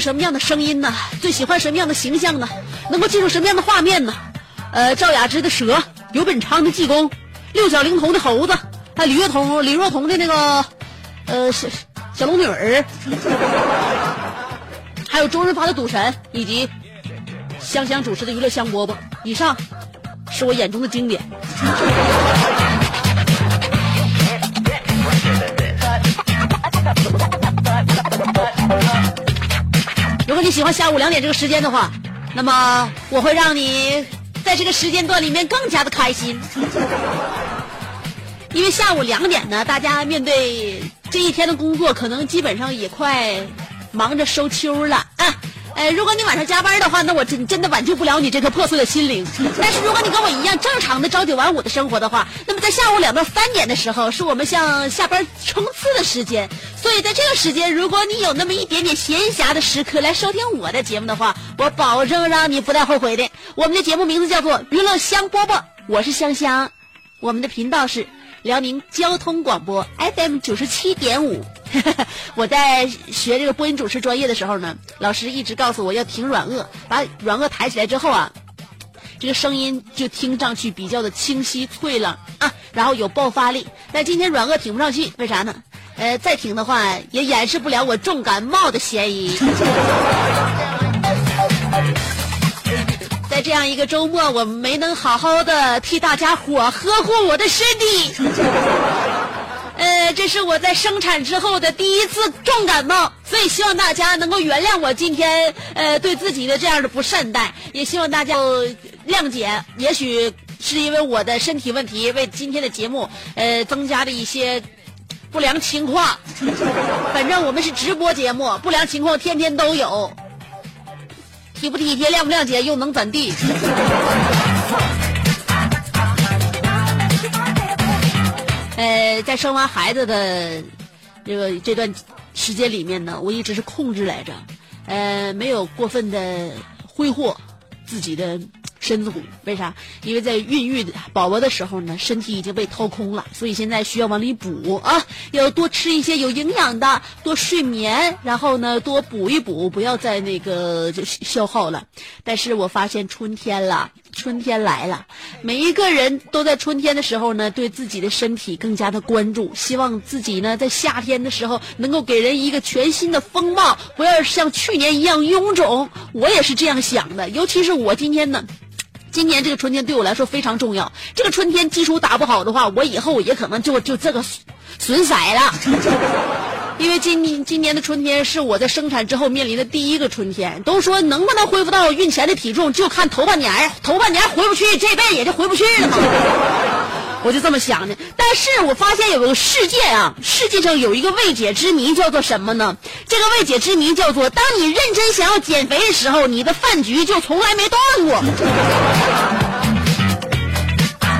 什么样的声音呢？最喜欢什么样的形象呢？能够记住什么样的画面呢？呃，赵雅芝的蛇，尤本昌的济公，六小龄童的猴子，还李若彤、李若彤的那个呃小小龙女儿，还有周润发的赌神，以及香香主持的娱乐香饽饽。以上是我眼中的经典。果你喜欢下午两点这个时间的话，那么我会让你在这个时间段里面更加的开心。因为下午两点呢，大家面对这一天的工作，可能基本上也快忙着收秋了啊。呃，如果你晚上加班的话，那我真真的挽救不了你这颗破碎的心灵。但是如果你跟我一样正常的朝九晚五的生活的话，那么在下午两到三点的时候，是我们向下班冲刺的时间。在这个时间，如果你有那么一点点闲暇的时刻来收听我的节目的话，我保证让你不带后悔的。我们的节目名字叫做《娱乐香饽饽》，我是香香，我们的频道是辽宁交通广播 FM 九十七点五。我在学这个播音主持专业的时候呢，老师一直告诉我要挺软腭，把软腭抬起来之后啊，这个声音就听上去比较的清晰脆朗啊，然后有爆发力。但今天软腭挺不上去，为啥呢？呃，再挺的话也掩饰不了我重感冒的嫌疑。在这样一个周末，我没能好好的替大家伙呵护我的身体。呃，这是我在生产之后的第一次重感冒，所以希望大家能够原谅我今天呃对自己的这样的不善待，也希望大家谅解。也许是因为我的身体问题，为今天的节目呃增加了一些不良情况。反正我们是直播节目，不良情况天天都有。体不体贴、谅不谅解，又能怎地？呃，在生完孩子的这个这段时间里面呢，我一直是控制来着，呃，没有过分的挥霍自己的身子骨。为啥？因为在孕育宝宝的时候呢，身体已经被掏空了，所以现在需要往里补啊，要多吃一些有营养的，多睡眠，然后呢，多补一补，不要再那个就消耗了。但是我发现春天了。春天来了，每一个人都在春天的时候呢，对自己的身体更加的关注，希望自己呢在夏天的时候能够给人一个全新的风貌，不要像去年一样臃肿。我也是这样想的，尤其是我今天呢。今年这个春天对我来说非常重要。这个春天基础打不好的话，我以后也可能就就这个损色了。因为今今年的春天是我在生产之后面临的第一个春天。都说能不能恢复到孕前的体重，就看头半年儿，头半年回不去，这辈子也就回不去了嘛。我就这么想的。但是我发现有个世界啊，世界上有一个未解之谜，叫做什么呢？这个未解之谜叫做：当你认真想要减肥的时候，你的饭局就从来没断过。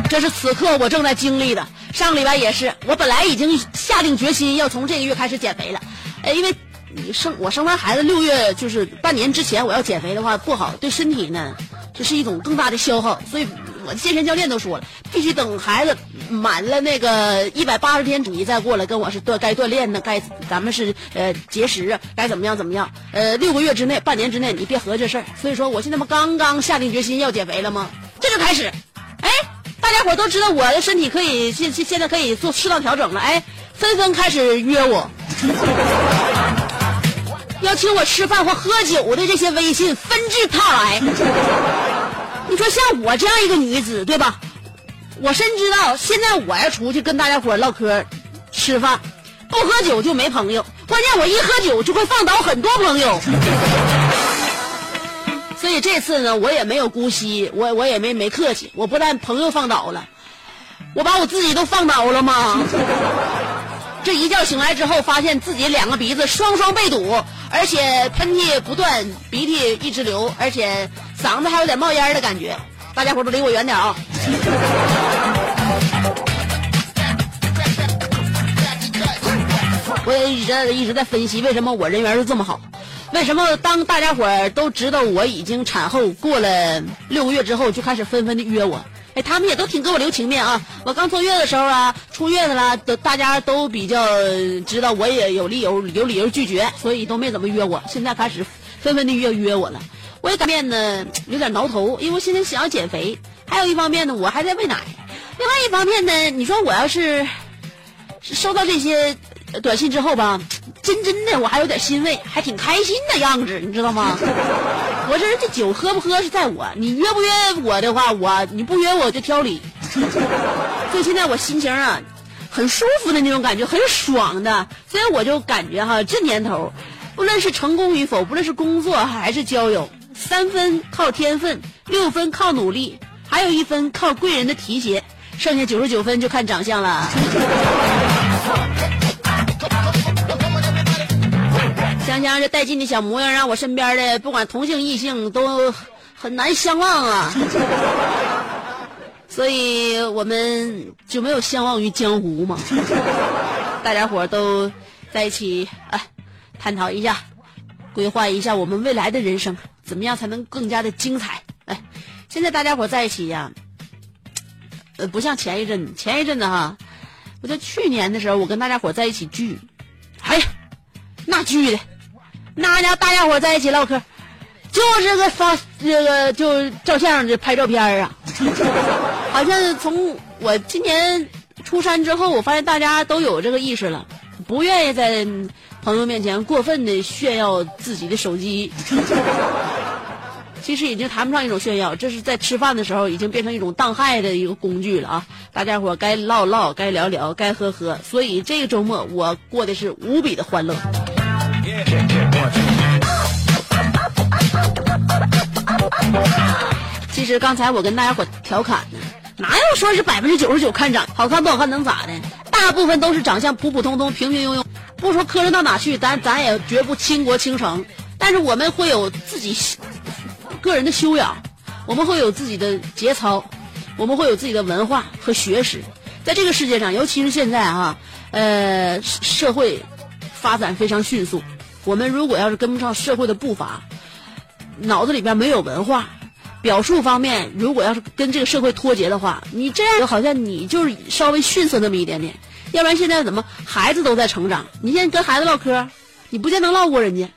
这是此刻我正在经历的。上个礼拜也是，我本来已经下定决心要从这个月开始减肥了，哎，因为你生我生完孩子六月就是半年之前我要减肥的话不好，对身体呢这是一种更大的消耗。所以我的健身教练都说了，必须等孩子满了那个一百八十天，你再过来跟我是锻该锻炼的，该咱们是呃节食，该怎么样怎么样。呃，六个月之内、半年之内，你别合这事儿。所以说我现在不刚刚下定决心要减肥了吗？这就开始，哎，大家伙都知道我的身体可以现现现在可以做适当调整了，哎，纷纷开始约我。要请我吃饭或喝酒的这些微信纷至沓来。你说像我这样一个女子，对吧？我深知道，现在我要出去跟大家伙唠嗑、吃饭，不喝酒就没朋友。关键我一喝酒就会放倒很多朋友。所以这次呢，我也没有姑息，我我也没没客气，我不但朋友放倒了，我把我自己都放倒了吗？这一觉醒来之后，发现自己两个鼻子双双被堵，而且喷嚏不断，鼻涕一直流，而且嗓子还有点冒烟的感觉。大家伙都离我远点啊！我也一直在一直在分析，为什么我人缘就这么好？为什么当大家伙儿都知道我已经产后过了六个月之后，就开始纷纷的约我？哎，他们也都挺给我留情面啊！我刚坐月的时候啊，出月子了，都大家都比较知道我也有理由有理由拒绝，所以都没怎么约我。现在开始纷纷的约约我了，我也改变呢，有点挠头，因为我现在想要减肥，还有一方面呢，我还在喂奶。另外一方面呢，你说我要是收到这些短信之后吧，真真的我还有点欣慰，还挺开心的样子，你知道吗？我这人这酒喝不喝是在我，你约不约我的话，我你不约我就挑理。所以现在我心情啊，很舒服的那种感觉，很爽的。所以我就感觉哈，这年头，不论是成功与否，不论是工作还是交友，三分靠天分，六分靠努力，还有一分靠贵人的提携，剩下九十九分就看长相了。香香这带劲的小模样，让我身边的不管同性异性都很难相忘啊。所以我们就没有相忘于江湖嘛。大家伙都在一起哎，探讨一下，规划一下我们未来的人生，怎么样才能更加的精彩？哎，现在大家伙在一起呀，呃，不像前一阵，前一阵子哈，我在去年的时候，我跟大家伙在一起聚，哎呀，那聚的。那家大家伙在一起唠嗑，就是个发这个就照相就拍照片啊，好像从我今年出山之后，我发现大家都有这个意识了，不愿意在朋友面前过分的炫耀自己的手机。其实已经谈不上一种炫耀，这是在吃饭的时候已经变成一种当害的一个工具了啊！大家伙该唠唠，该聊聊，该喝喝，所以这个周末我过的是无比的欢乐。其实刚才我跟大家伙调侃呢，哪有说是百分之九十九看长好看不好看能咋的？大部分都是长相普普通通、平平庸庸，不说磕碜到哪去，咱咱也绝不倾国倾城。但是我们会有自己个人的修养，我们会有自己的节操，我们会有自己的文化和学识。在这个世界上，尤其是现在啊，呃，社会发展非常迅速。我们如果要是跟不上社会的步伐，脑子里边没有文化，表述方面如果要是跟这个社会脱节的话，你这样就好像你就是稍微逊色那么一点点。要不然现在怎么孩子都在成长？你现在跟孩子唠嗑，你不见能唠过人家。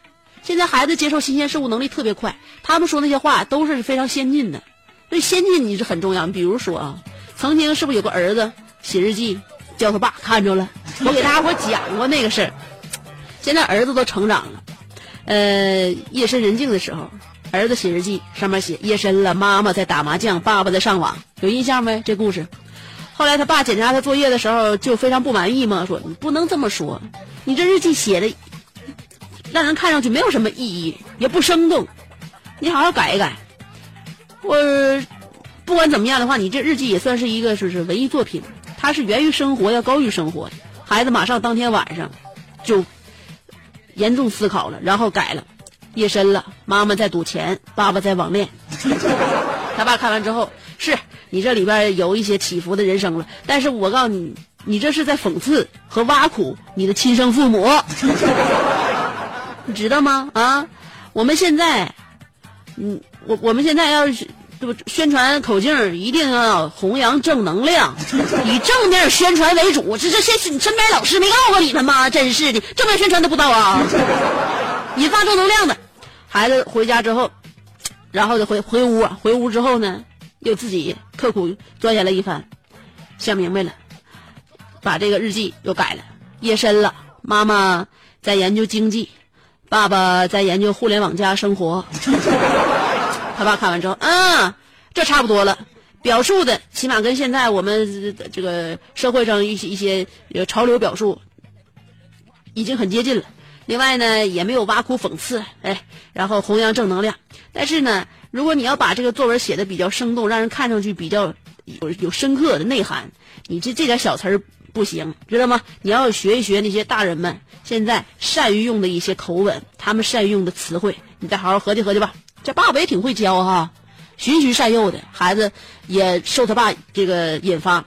现在孩子接受新鲜事物能力特别快，他们说那些话都是非常先进的。所以先进你是很重要。比如说啊，曾经是不是有个儿子写日记，叫他爸看着了？我给大家伙讲过那个事儿。现在儿子都成长了，呃，夜深人静的时候，儿子写日记，上面写夜深了，妈妈在打麻将，爸爸在上网，有印象没？这故事。后来他爸检查他作业的时候，就非常不满意嘛，说你不能这么说，你这日记写的让人看上去没有什么意义，也不生动，你好好改一改。我不管怎么样的话，你这日记也算是一个是是文艺作品，它是源于生活，要高于生活。孩子马上当天晚上就。严重思考了，然后改了。夜深了，妈妈在赌钱，爸爸在网恋。他爸看完之后，是你这里边有一些起伏的人生了。但是我告诉你，你这是在讽刺和挖苦你的亲生父母，你知道吗？啊，我们现在，嗯，我我们现在要是这不宣传口径一定要弘扬正能量，以正面宣传为主。这这些身边老师没告诉你们吗？真是的，正面宣传都不知道啊！引发正能量的，孩子回家之后，然后就回回屋，回屋之后呢，又自己刻苦钻研了一番，想明白了，把这个日记又改了。夜深了，妈妈在研究经济，爸爸在研究互联网加生活。他爸看完之后，嗯，这差不多了。表述的起码跟现在我们这个社会上一些一些潮流表述已经很接近了。另外呢，也没有挖苦讽刺，哎，然后弘扬正能量。但是呢，如果你要把这个作文写的比较生动，让人看上去比较有有深刻的内涵，你这这点小词儿不行，知道吗？你要学一学那些大人们现在善于用的一些口吻，他们善于用的词汇，你再好好合计合计吧。这爸爸也挺会教哈，循循善诱的孩子也受他爸这个引发，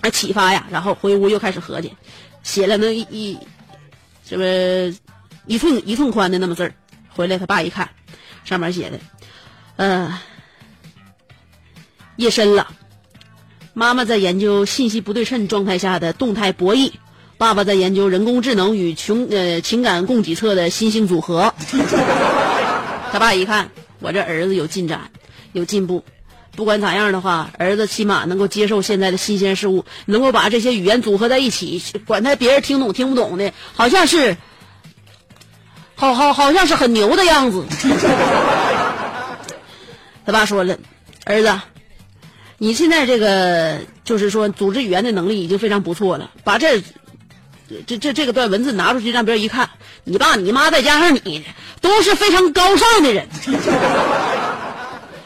啊启发呀，然后回屋又开始合计，写了那一一，这不一寸一寸宽的那么字儿，回来他爸一看，上面写的，呃，夜深了，妈妈在研究信息不对称状态下的动态博弈，爸爸在研究人工智能与情呃情感供给侧的新兴组合。他爸一看，我这儿子有进展，有进步。不管咋样的话，儿子起码能够接受现在的新鲜事物，能够把这些语言组合在一起，管他别人听懂听不懂的，好像是，好好好像是很牛的样子。他爸说了，儿子，你现在这个就是说组织语言的能力已经非常不错了，把这。这这这个段文字拿出去让别人一看，你爸你妈再加上你，都是非常高尚的人，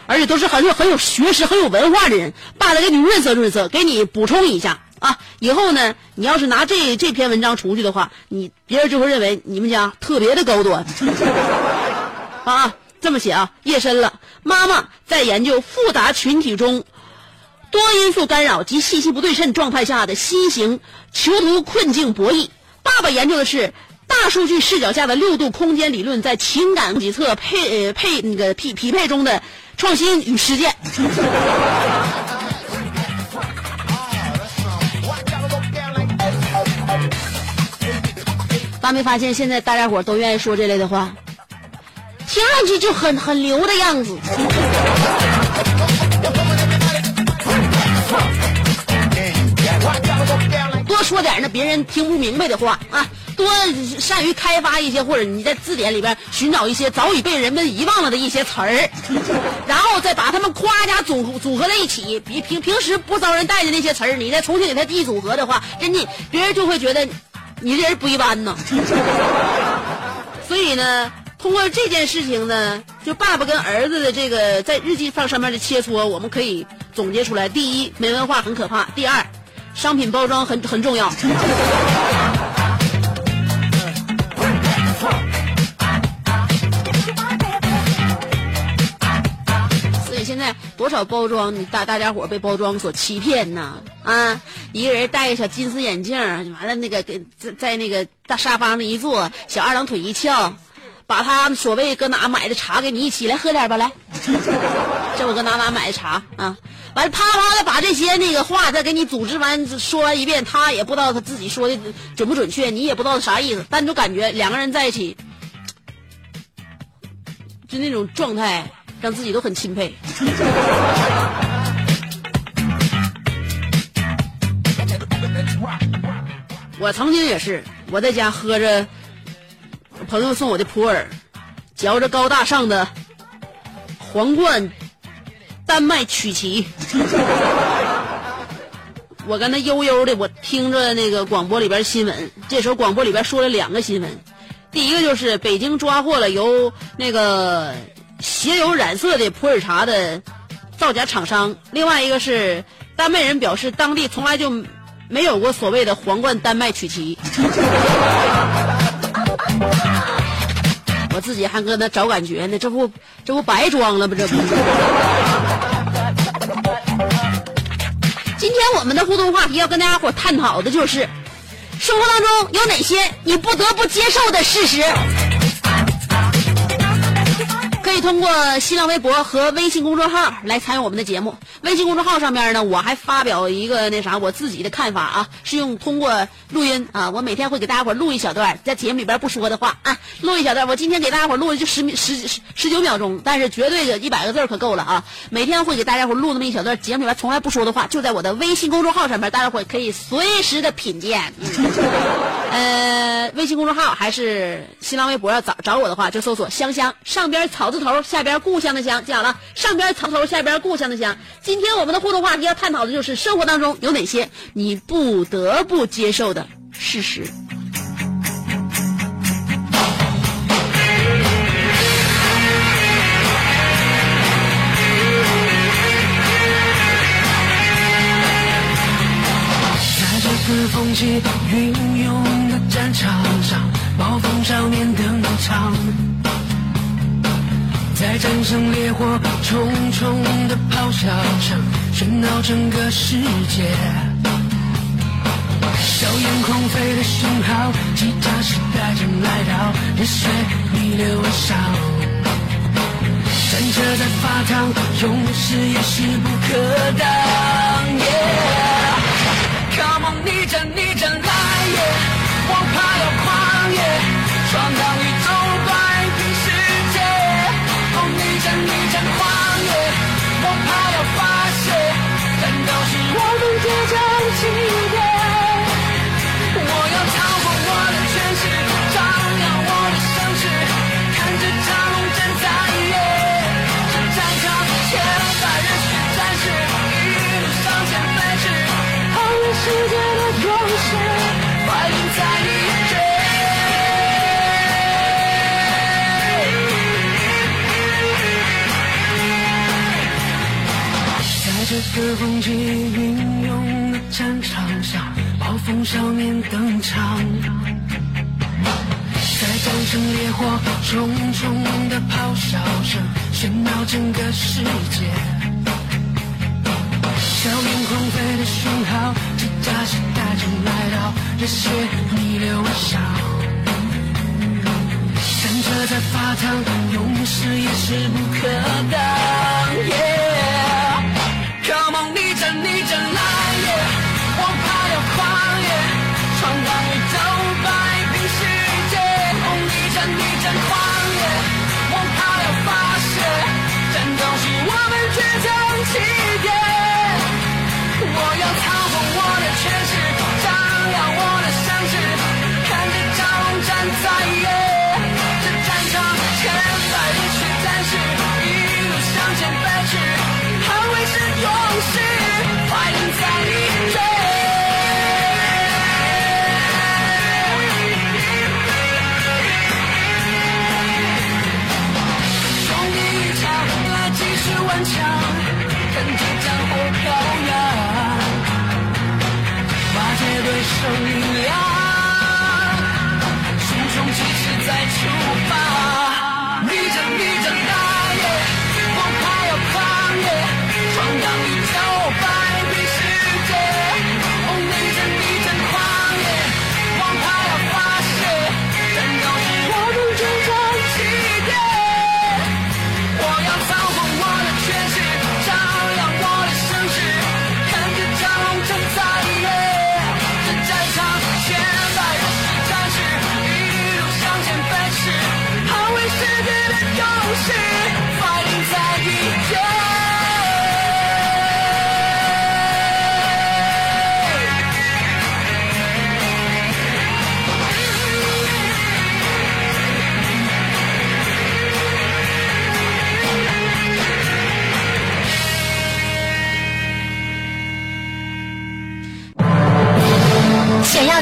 而且都是很有很有学识、很有文化的人。爸来给你润色润色，给你补充一下啊！以后呢，你要是拿这这篇文章出去的话，你别人就会认为你们家特别的高端 啊！这么写啊，夜深了，妈妈在研究复杂群体中。多因素干扰及信息不对称状态下的新型囚徒困境博弈。爸爸研究的是大数据视角下的六度空间理论在情感几侧配呃配那个匹匹配中的创新与实践。发没发现现在大家伙都愿意说这类的话，听上去就很很牛的样子。多说点那别人听不明白的话啊！多善于开发一些，或者你在字典里边寻找一些早已被人们遗忘了的一些词儿，然后再把它们夸家组组合在一起。比平平时不招人待见那些词儿，你再重新给它一组合的话，人家别人就会觉得你这人不一般呢。所以呢，通过这件事情呢，就爸爸跟儿子的这个在日记上上面的切磋，我们可以总结出来：第一，没文化很可怕；第二。商品包装很很重要，在多少包装，你大大家伙被包装所欺骗呢？啊，一个人戴个小金丝眼镜，完了那个给在在那个大沙发上一坐，小二郎腿一翘，把他所谓搁哪买的茶给你一起来喝点吧，来，这我搁哪哪买的茶啊？完了，啪啪的把这些那个话再给你组织完，说完一遍，他也不知道他自己说的准不准确，你也不知道啥意思，但就感觉两个人在一起，就那种状态，让自己都很钦佩。我曾经也是，我在家喝着朋友送我的普洱，嚼着高大上的皇冠。丹麦曲奇，我跟他悠悠的，我听着那个广播里边新闻。这时候广播里边说了两个新闻，第一个就是北京抓获了由那个鞋油染色的普洱茶的造假厂商，另外一个是丹麦人表示当地从来就没有过所谓的皇冠丹麦曲奇。我自己还搁那找感觉呢，这不这不白装了吗？这不。今天我们的互动话题要跟大家伙探讨的就是，生活当中有哪些你不得不接受的事实？可以通过新浪微博和微信公众号来参与我们的节目。微信公众号上面呢，我还发表一个那啥我自己的看法啊，是用通过录音啊，我每天会给大家伙录一小段，在节目里边不说的话啊，录一小段。我今天给大家伙录的就十十十十九秒钟，但是绝对的一百个字可够了啊！每天会给大家伙录那么一小段，节目里边从来不说的话，就在我的微信公众号上面，大家伙可以随时的品鉴。呃，微信公众号还是新浪微博要找找我的话，就搜索“香香”，上边草字头，下边故乡的乡，记好了，上边草头，下边故乡的乡。今天我们的互动话题要探讨的就是生活当中有哪些你不得不接受的事实。在这个风起云涌的战场上，暴风少年登场，在战胜烈火重重的咆哮声，喧闹整个世界。硝烟狂飞的讯号，吉他时代正来到，热血逆流而上。战车在发烫，勇士也势不可挡。Come on，逆战逆战来也！我怕要狂野，闯荡世界的勇士，怀孕在你在这个风起云涌的战场上，暴风少年登场，在战胜烈火重重的咆哮声，喧闹整个世界。硝烟狂飞的讯号，这架时代正来到，热血逆流而上。战车在发烫，勇士也势不可挡。ye come on，逆战逆战来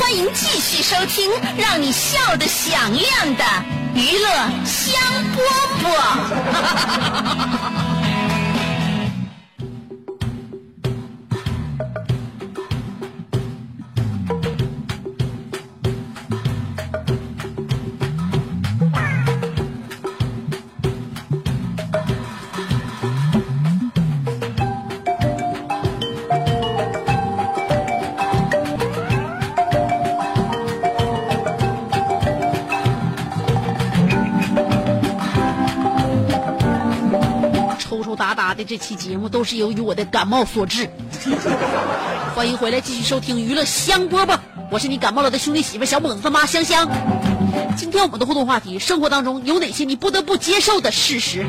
欢迎继续收听让你笑得响亮的娱乐香饽饽。这期节目都是由于我的感冒所致。欢迎回来继续收听娱乐香饽饽，我是你感冒了的兄弟媳妇小猛子他妈香香。今天我们的互动话题：生活当中有哪些你不得不接受的事实？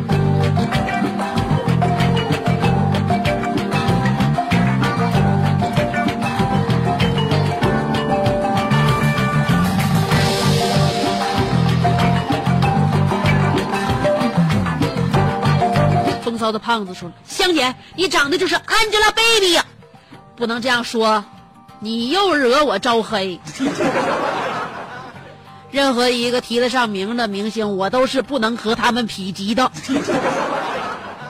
的胖子说：“香姐，你长得就是 Angelababy 呀，不能这样说，你又惹我招黑。任何一个提得上名的明星，我都是不能和他们匹敌的。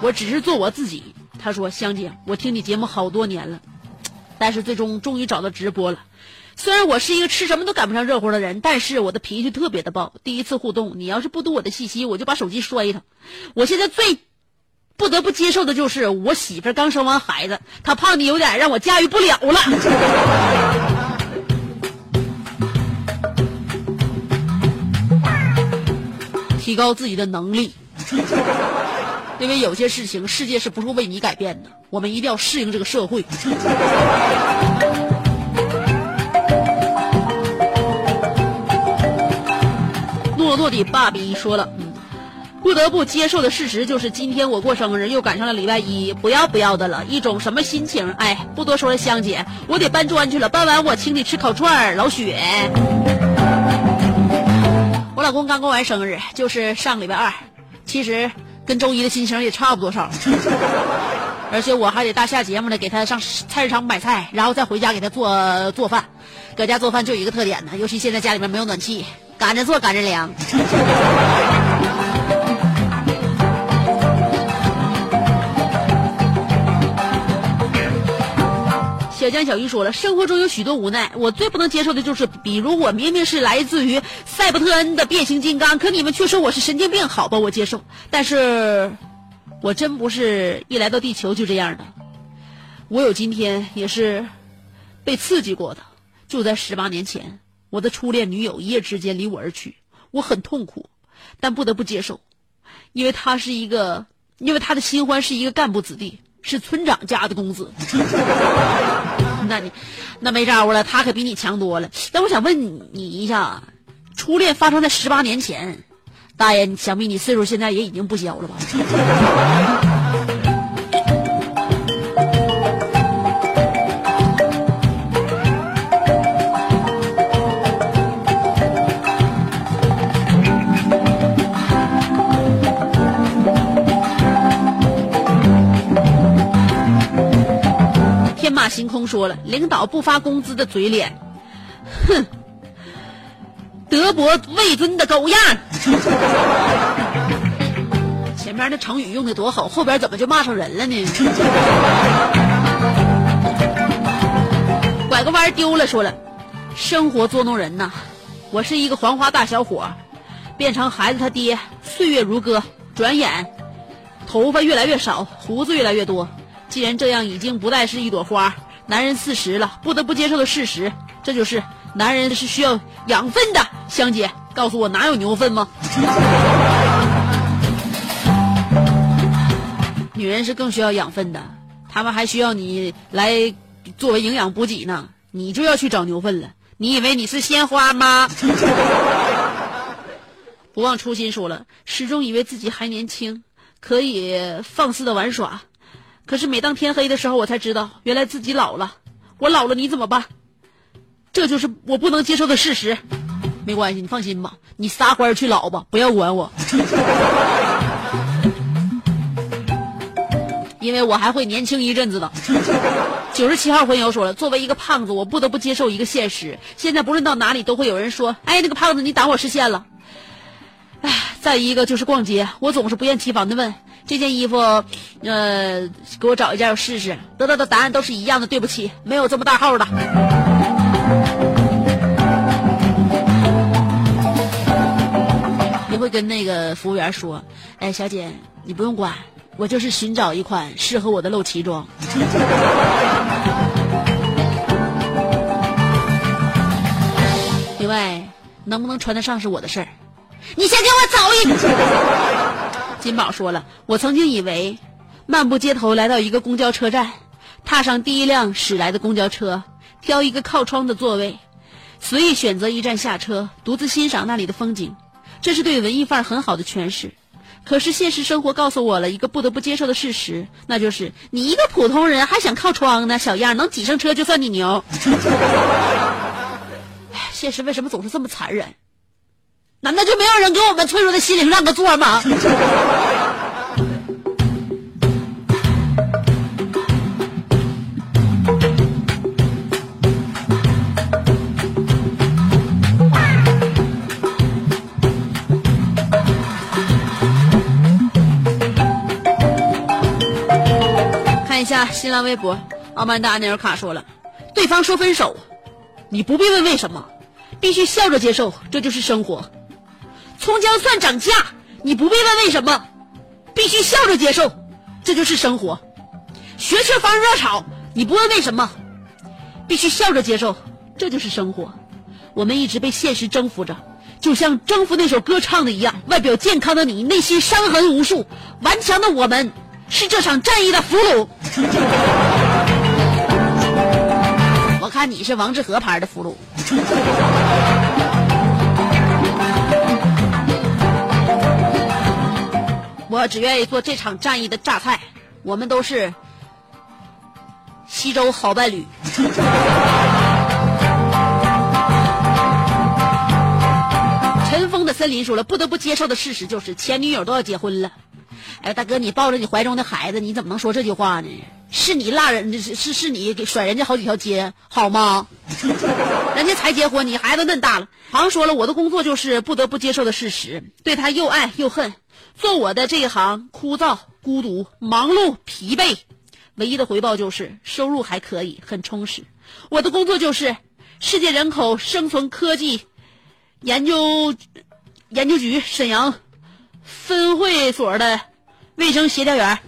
我只是做我自己。”他说：“香姐，我听你节目好多年了，但是最终终于找到直播了。虽然我是一个吃什么都赶不上热乎的人，但是我的脾气特别的暴。第一次互动，你要是不读我的信息，我就把手机摔他。我现在最……”不得不接受的就是我媳妇刚生完孩子，她胖的有点让我驾驭不了了。提高自己的能力，因为有些事情世界是不会为你改变的，我们一定要适应这个社会。诺诺的爸比说了，不得不接受的事实就是，今天我过生日，又赶上了礼拜一，不要不要的了，一种什么心情？哎，不多说了，香姐，我得搬砖去了，搬完我请你吃烤串儿。老雪，我老公刚过完生日，就是上礼拜二，其实跟周一的心情也差不多少，而且我还得大下节目呢，给他上菜市场买菜，然后再回家给他做做饭。搁家做饭就一个特点呢，尤其现在家里面没有暖气，赶着做赶着凉。小江小鱼说了，生活中有许多无奈，我最不能接受的就是，比如我明明是来自于赛博特恩的变形金刚，可你们却说我是神经病。好吧，我接受，但是，我真不是一来到地球就这样的。我有今天也是被刺激过的。就在十八年前，我的初恋女友一夜之间离我而去，我很痛苦，但不得不接受，因为她是一个，因为她的新欢是一个干部子弟。是村长家的公子，那你那没招了，他可比你强多了。但我想问你一下，初恋发生在十八年前，大爷，想必你岁数现在也已经不小了吧？马行空说了，领导不发工资的嘴脸，哼，德薄位尊的狗样。前面那成语用的多好，后边怎么就骂上人了呢？拐个弯丢了，说了，生活捉弄人呐。我是一个黄花大小伙，变成孩子他爹，岁月如歌，转眼头发越来越少，胡子越来越多。既然这样，已经不再是一朵花。男人四十了，不得不接受的事实，这就是男人是需要养分的。香姐，告诉我哪有牛粪吗？女人是更需要养分的，她们还需要你来作为营养补给呢。你就要去找牛粪了？你以为你是鲜花吗？不忘初心说了，始终以为自己还年轻，可以放肆的玩耍。可是每当天黑的时候，我才知道，原来自己老了。我老了，你怎么办？这就是我不能接受的事实。没关系，你放心吧，你撒欢去老吧，不要管我，因为我还会年轻一阵子的。九十七号婚友说了，作为一个胖子，我不得不接受一个现实，现在不论到哪里都会有人说，哎，那个胖子你挡我视线了。唉，再一个就是逛街，我总是不厌其烦的问这件衣服，呃，给我找一件我试试。得到的答案都是一样的，对不起，没有这么大号的。也会跟那个服务员说，哎，小姐，你不用管，我就是寻找一款适合我的露脐装。另外，能不能穿得上是我的事儿。你先给我走一。金宝说了，我曾经以为，漫步街头来到一个公交车站，踏上第一辆驶来的公交车，挑一个靠窗的座位，随意选择一站下车，独自欣赏那里的风景，这是对文艺范儿很好的诠释。可是现实生活告诉我了一个不得不接受的事实，那就是你一个普通人还想靠窗呢，小样能挤上车就算你牛。唉现实为什么总是这么残忍？难道就没有人给我们脆弱的心灵让个座吗？看一下新浪微博，奥曼达阿尼尔卡说了，对方说分手，你不必问为什么，必须笑着接受，这就是生活。葱姜蒜涨价，你不必问为什么，必须笑着接受，这就是生活。学车房热炒，你不问为什么，必须笑着接受，这就是生活。我们一直被现实征服着，就像征服那首歌唱的一样。外表健康的你，内心伤痕无数；顽强的我们，是这场战役的俘虏。我看你是王致和牌的俘虏。我只愿意做这场战役的榨菜。我们都是西周好伴侣。尘封的森林说了，不得不接受的事实就是前女友都要结婚了。哎，大哥，你抱着你怀中的孩子，你怎么能说这句话呢？是你落人，是是你给甩人家好几条街，好吗？人家才结婚，你孩子嫩大了。好像说了，我的工作就是不得不接受的事实，对他又爱又恨。做我的这一行枯燥、孤独、忙碌、疲惫，唯一的回报就是收入还可以，很充实。我的工作就是世界人口生存科技研究研究局沈阳分会所的卫生协调员。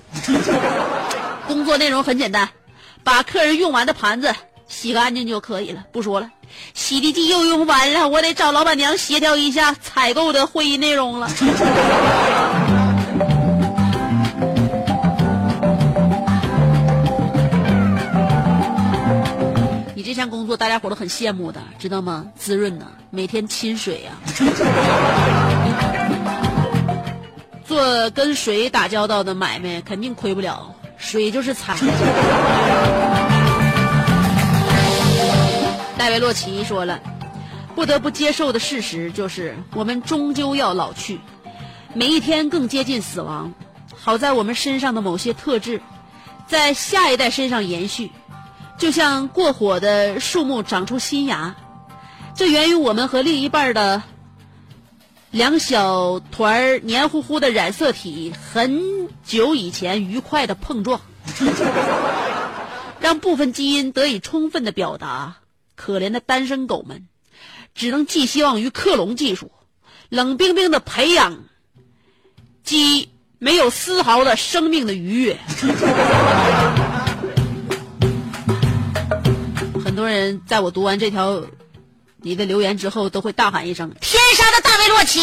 工作内容很简单，把客人用完的盘子洗干净就可以了。不说了，洗涤剂又用完了，我得找老板娘协调一下采购的会议内容了。你这项工作大家伙都很羡慕的，知道吗？滋润呢，每天亲水呀、做跟水打交道的买卖肯定亏不了，水就是财。戴维洛奇说了，不得不接受的事实就是，我们终究要老去，每一天更接近死亡。好在我们身上的某些特质，在下一代身上延续，就像过火的树木长出新芽，这源于我们和另一半的两小团儿黏糊糊的染色体很久以前愉快的碰撞，让部分基因得以充分的表达。可怜的单身狗们，只能寄希望于克隆技术，冷冰冰的培养鸡没有丝毫的生命的愉悦。很多人在我读完这条你的留言之后，都会大喊一声：“天杀的大卫洛奇！”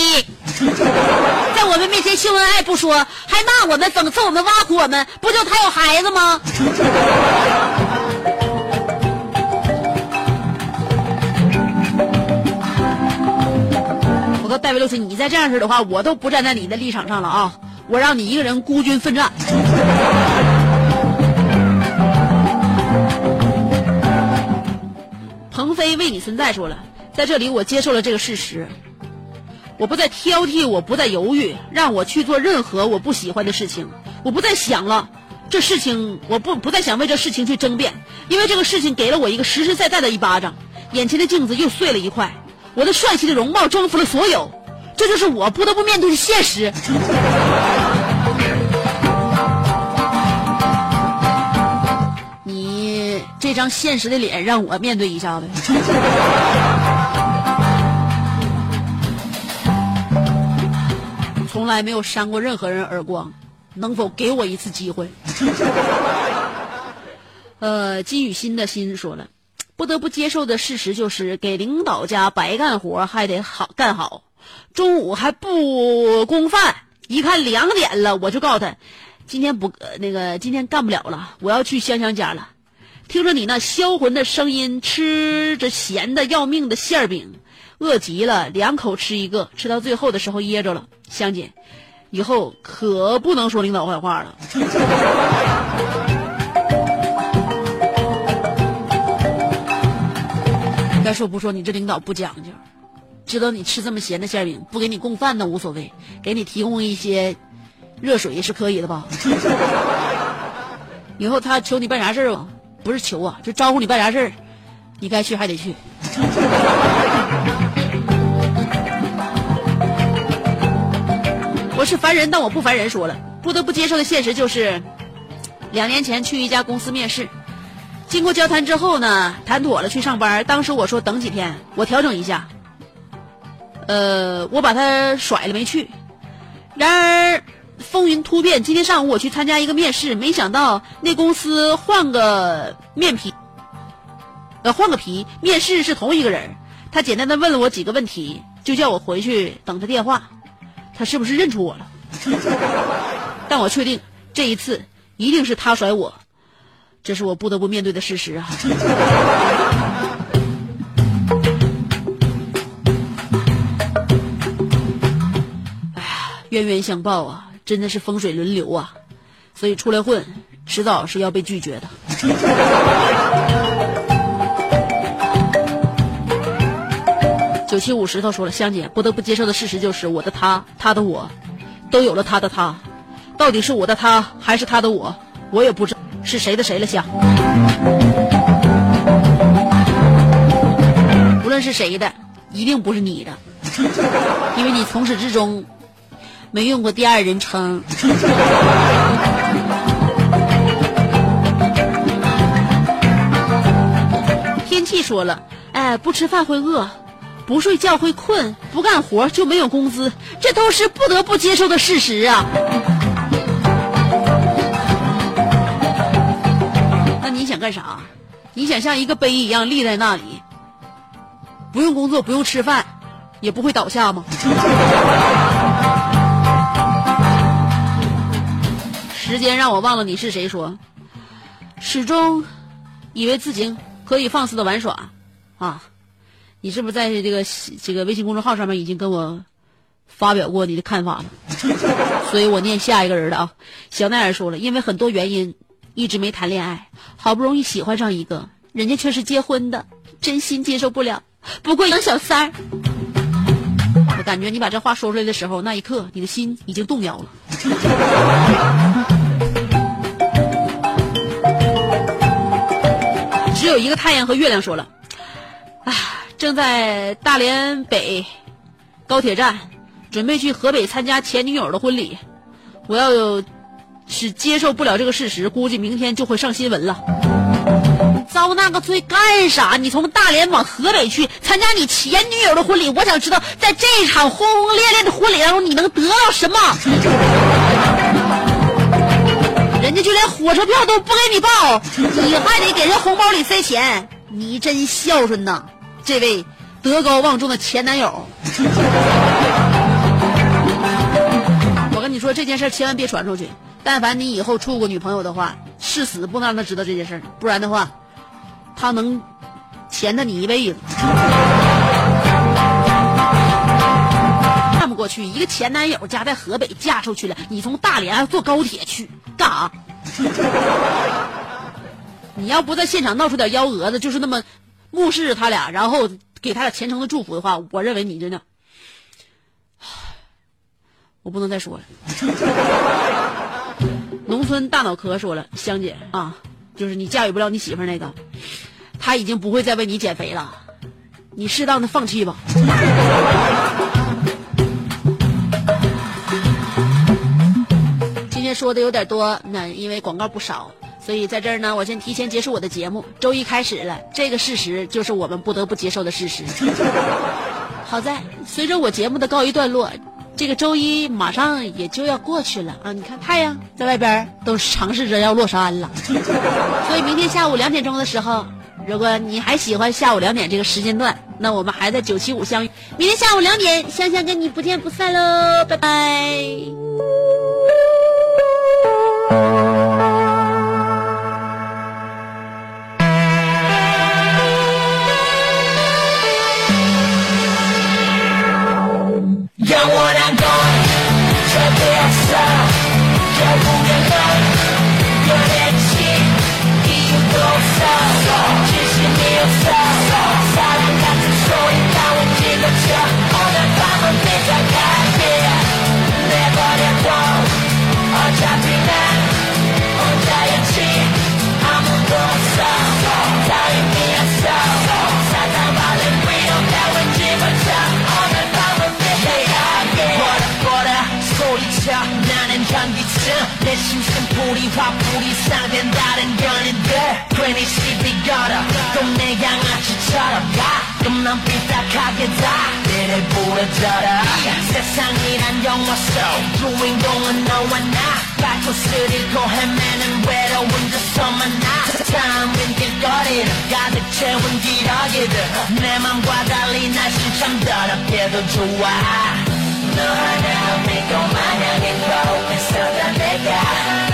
在我们面前秀恩爱不说，还骂我们、讽刺我们、挖苦我们，不就他有孩子吗？戴维洛奇，你再这样式的话，我都不站在你的立场上了啊！我让你一个人孤军奋战。鹏飞为你存在说了，在这里，我接受了这个事实，我不再挑剔，我不再犹豫，让我去做任何我不喜欢的事情，我不再想了。这事情我不不再想为这事情去争辩，因为这个事情给了我一个实实在在的一巴掌，眼前的镜子又碎了一块，我的帅气的容貌征服了所有，这就是我不得不面对的现实。你这张现实的脸让我面对一下呗。从来没有扇过任何人耳光，能否给我一次机会？呃，金宇欣的心说了，不得不接受的事实就是，给领导家白干活还得好干好，中午还不供饭，一看两点了，我就告诉他，今天不那个今天干不了了，我要去香香家了。听着你那销魂的声音，吃着咸的要命的馅饼，饿极了，两口吃一个，吃到最后的时候噎着了。香姐，以后可不能说领导坏话了。该说不说，你这领导不讲究，知道你吃这么咸的馅饼，不给你供饭那无所谓，给你提供一些热水是可以的吧？以后他求你办啥事儿吧，不是求啊，就招呼你办啥事儿，你该去还得去。我是烦人，但我不烦人。说了，不得不接受的现实就是，两年前去一家公司面试，经过交谈之后呢，谈妥了去上班。当时我说等几天，我调整一下。呃，我把他甩了没去。然而风云突变，今天上午我去参加一个面试，没想到那公司换个面皮，呃，换个皮，面试是同一个人。他简单的问了我几个问题，就叫我回去等他电话。他是不是认出我了？但我确定这一次一定是他甩我，这是我不得不面对的事实啊！哎呀，冤冤相报啊，真的是风水轮流啊，所以出来混，迟早是要被拒绝的。九七五石头说了，香姐不得不接受的事实就是，我的他，他的我，都有了他的他，到底是我的他还是他的我，我也不知道是谁的谁了。香，无论是谁的，一定不是你的，因为你从始至终没用过第二人称。天气说了，哎，不吃饭会饿。不睡觉会困，不干活就没有工资，这都是不得不接受的事实啊。干啥？你想像一个碑一样立在那里，不用工作，不用吃饭，也不会倒下吗？时间让我忘了你是谁说，始终以为自己可以放肆的玩耍啊。你是不是在这个这个微信公众号上面已经跟我发表过你的看法了？所以我念下一个人的啊。小奈儿说了，因为很多原因一直没谈恋爱，好不容易喜欢上一个，人家却是结婚的，真心接受不了。不过杨小三儿，我感觉你把这话说出来的时候，那一刻你的心已经动摇了。只有一个太阳和月亮说了，啊。正在大连北高铁站，准备去河北参加前女友的婚礼。我要有是接受不了这个事实，估计明天就会上新闻了。你遭那个罪干啥？你从大连往河北去参加你前女友的婚礼，我想知道，在这场轰轰烈烈的婚礼当中，你能得到什么？人家就连火车票都不给你报，你还得给人红包里塞钱，你真孝顺呐！这位德高望重的前男友，我跟你说这件事千万别传出去。但凡你以后处过女朋友的话，誓死不能让她知道这件事不然的话，她能钳着你一辈子。看不过去，一个前男友家在河北嫁出去了，你从大连坐高铁去干啥？你要不在现场闹出点幺蛾子，就是那么。目视他俩，然后给他俩虔诚的祝福的话，我认为你真的，我不能再说了。农村大脑壳说了，香姐啊，就是你驾驭不了你媳妇那个，他已经不会再为你减肥了，你适当的放弃吧。今天说的有点多，那因为广告不少，所以在这儿呢，我先提前结束我的节目。周一开始了，这个事实就是我们不得不接受的事实。好在随着我节目的告一段落，这个周一马上也就要过去了啊！你看太阳在外边都尝试着要落山了，所以明天下午两点钟的时候，如果你还喜欢下午两点这个时间段，那我们还在九七五相遇。明天下午两点，香香跟你不见不散喽，拜拜。让我来。Yeah. 이 상된 다른 연인들 괜히 시비 걸어 동네 양아치처럼 가끔 난 삐딱하게 다 이를 부러져라 세상이란 영화 속 주인공은 너와 나 발코 쓰리고 헤매는 외로운 두 손만 나 텅빈 길거리를 가득 채운 기러기들 내 맘과 달리 날씨 참 더럽게도 좋아 너 하나 믿고 마냥 행복했었던 내가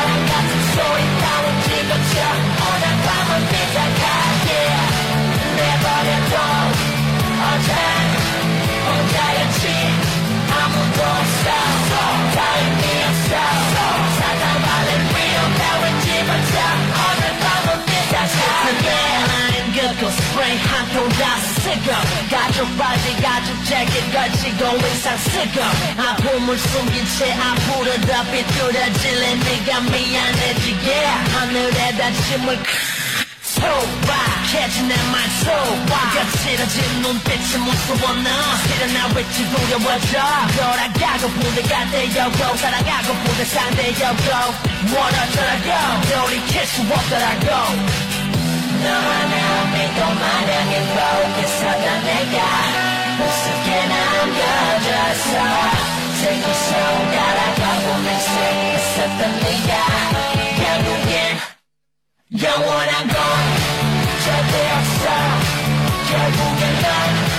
다 쓰고 가죽 재킷 걸치고 의상 쓰고 아픔을 숨긴 채 앞으로 더 비뚤어질래 네가 미안해지게 하늘에다 침을 소바 캐치 내말 소바 거칠어진 눈빛이 무서워 너 일어나 왠지 두려워져. 돌아가고 부대 가대여고 살아가고 부대 상대여고. 원어져라고 돌이킬 수 없더라고 영원한 건 절대 없어 결국